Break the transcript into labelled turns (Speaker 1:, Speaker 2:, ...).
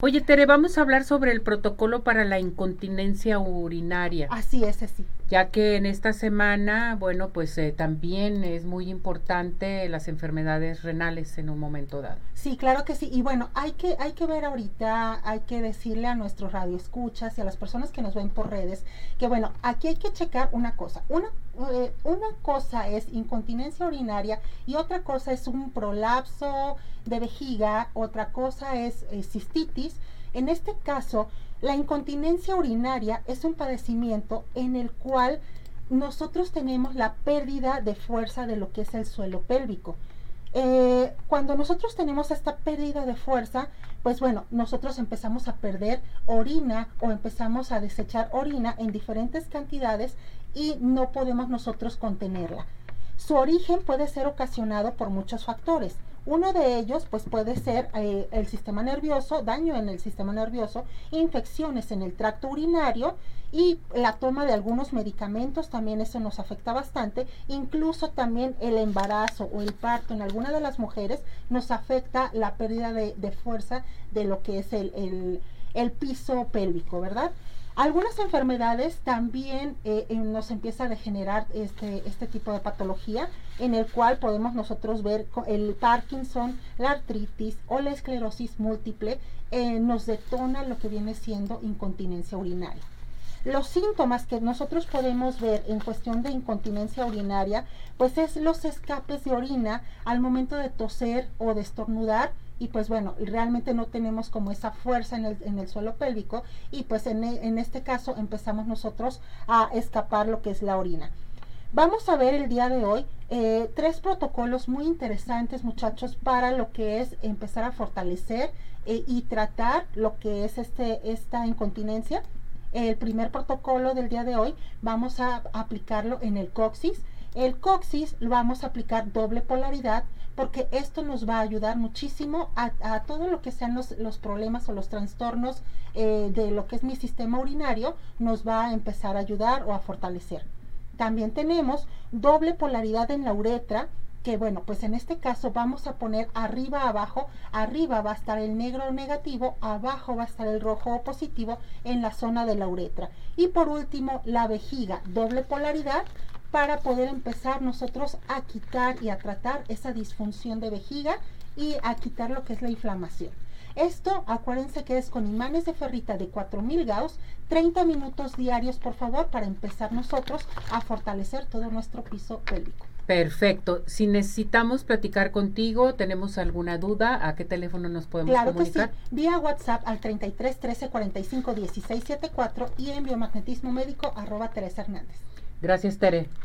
Speaker 1: Oye, Tere, vamos a hablar sobre el protocolo para la incontinencia urinaria.
Speaker 2: Así es, así.
Speaker 1: Ya que en esta semana, bueno, pues eh, también es muy importante las enfermedades renales en un momento dado.
Speaker 2: Sí, claro que sí. Y bueno, hay que, hay que ver ahorita, hay que decirle a nuestros radioescuchas y a las personas que nos ven por redes que, bueno, aquí hay que checar una cosa. Una, eh, una cosa es incontinencia urinaria y otra cosa es un prolapso de vejiga, otra cosa es eh, cistitis. En este caso, la incontinencia urinaria es un padecimiento en el cual nosotros tenemos la pérdida de fuerza de lo que es el suelo pélvico. Eh, cuando nosotros tenemos esta pérdida de fuerza, pues bueno, nosotros empezamos a perder orina o empezamos a desechar orina en diferentes cantidades y no podemos nosotros contenerla. Su origen puede ser ocasionado por muchos factores. Uno de ellos pues puede ser eh, el sistema nervioso, daño en el sistema nervioso, infecciones en el tracto urinario y la toma de algunos medicamentos también eso nos afecta bastante. Incluso también el embarazo o el parto en alguna de las mujeres nos afecta la pérdida de, fuerza de lo que es el, el piso pélvico, ¿verdad? Algunas enfermedades también eh, eh, nos empieza a degenerar este, este tipo de patología, en el cual podemos nosotros ver el Parkinson, la artritis o la esclerosis múltiple, eh, nos detona lo que viene siendo incontinencia urinaria. Los síntomas que nosotros podemos ver en cuestión de incontinencia urinaria, pues es los escapes de orina al momento de toser o de estornudar, y pues bueno, realmente no tenemos como esa fuerza en el, en el suelo pélvico y pues en, e, en este caso empezamos nosotros a escapar lo que es la orina. Vamos a ver el día de hoy eh, tres protocolos muy interesantes, muchachos, para lo que es empezar a fortalecer eh, y tratar lo que es este, esta incontinencia. El primer protocolo del día de hoy vamos a aplicarlo en el coxis. El coxis lo vamos a aplicar doble polaridad porque esto nos va a ayudar muchísimo a, todo lo que sean los, problemas o los trastornos eh, de lo que es mi sistema urinario, nos va a empezar a ayudar o a fortalecer. También tenemos doble polaridad en la uretra, que bueno, pues en este caso vamos a poner arriba abajo, arriba va a estar el negro negativo, abajo va a estar el rojo positivo en la zona de la uretra. Y por último, la vejiga, doble polaridad, para poder empezar nosotros a quitar y a tratar esa disfunción de vejiga y a quitar lo que es la inflamación. Esto, acuérdense que es con imanes de ferrita de 4000 Gauss, 30 minutos diarios, por favor, para empezar nosotros a fortalecer todo nuestro piso pélvico.
Speaker 1: Perfecto. Si necesitamos platicar contigo, tenemos alguna duda, ¿a qué teléfono nos podemos
Speaker 2: claro
Speaker 1: comunicar?
Speaker 2: Que sí. Vía WhatsApp al 33 13 45 16 74 y en biomagnetismo médico arroba Teresa Hernández.
Speaker 1: Gracias, Tere.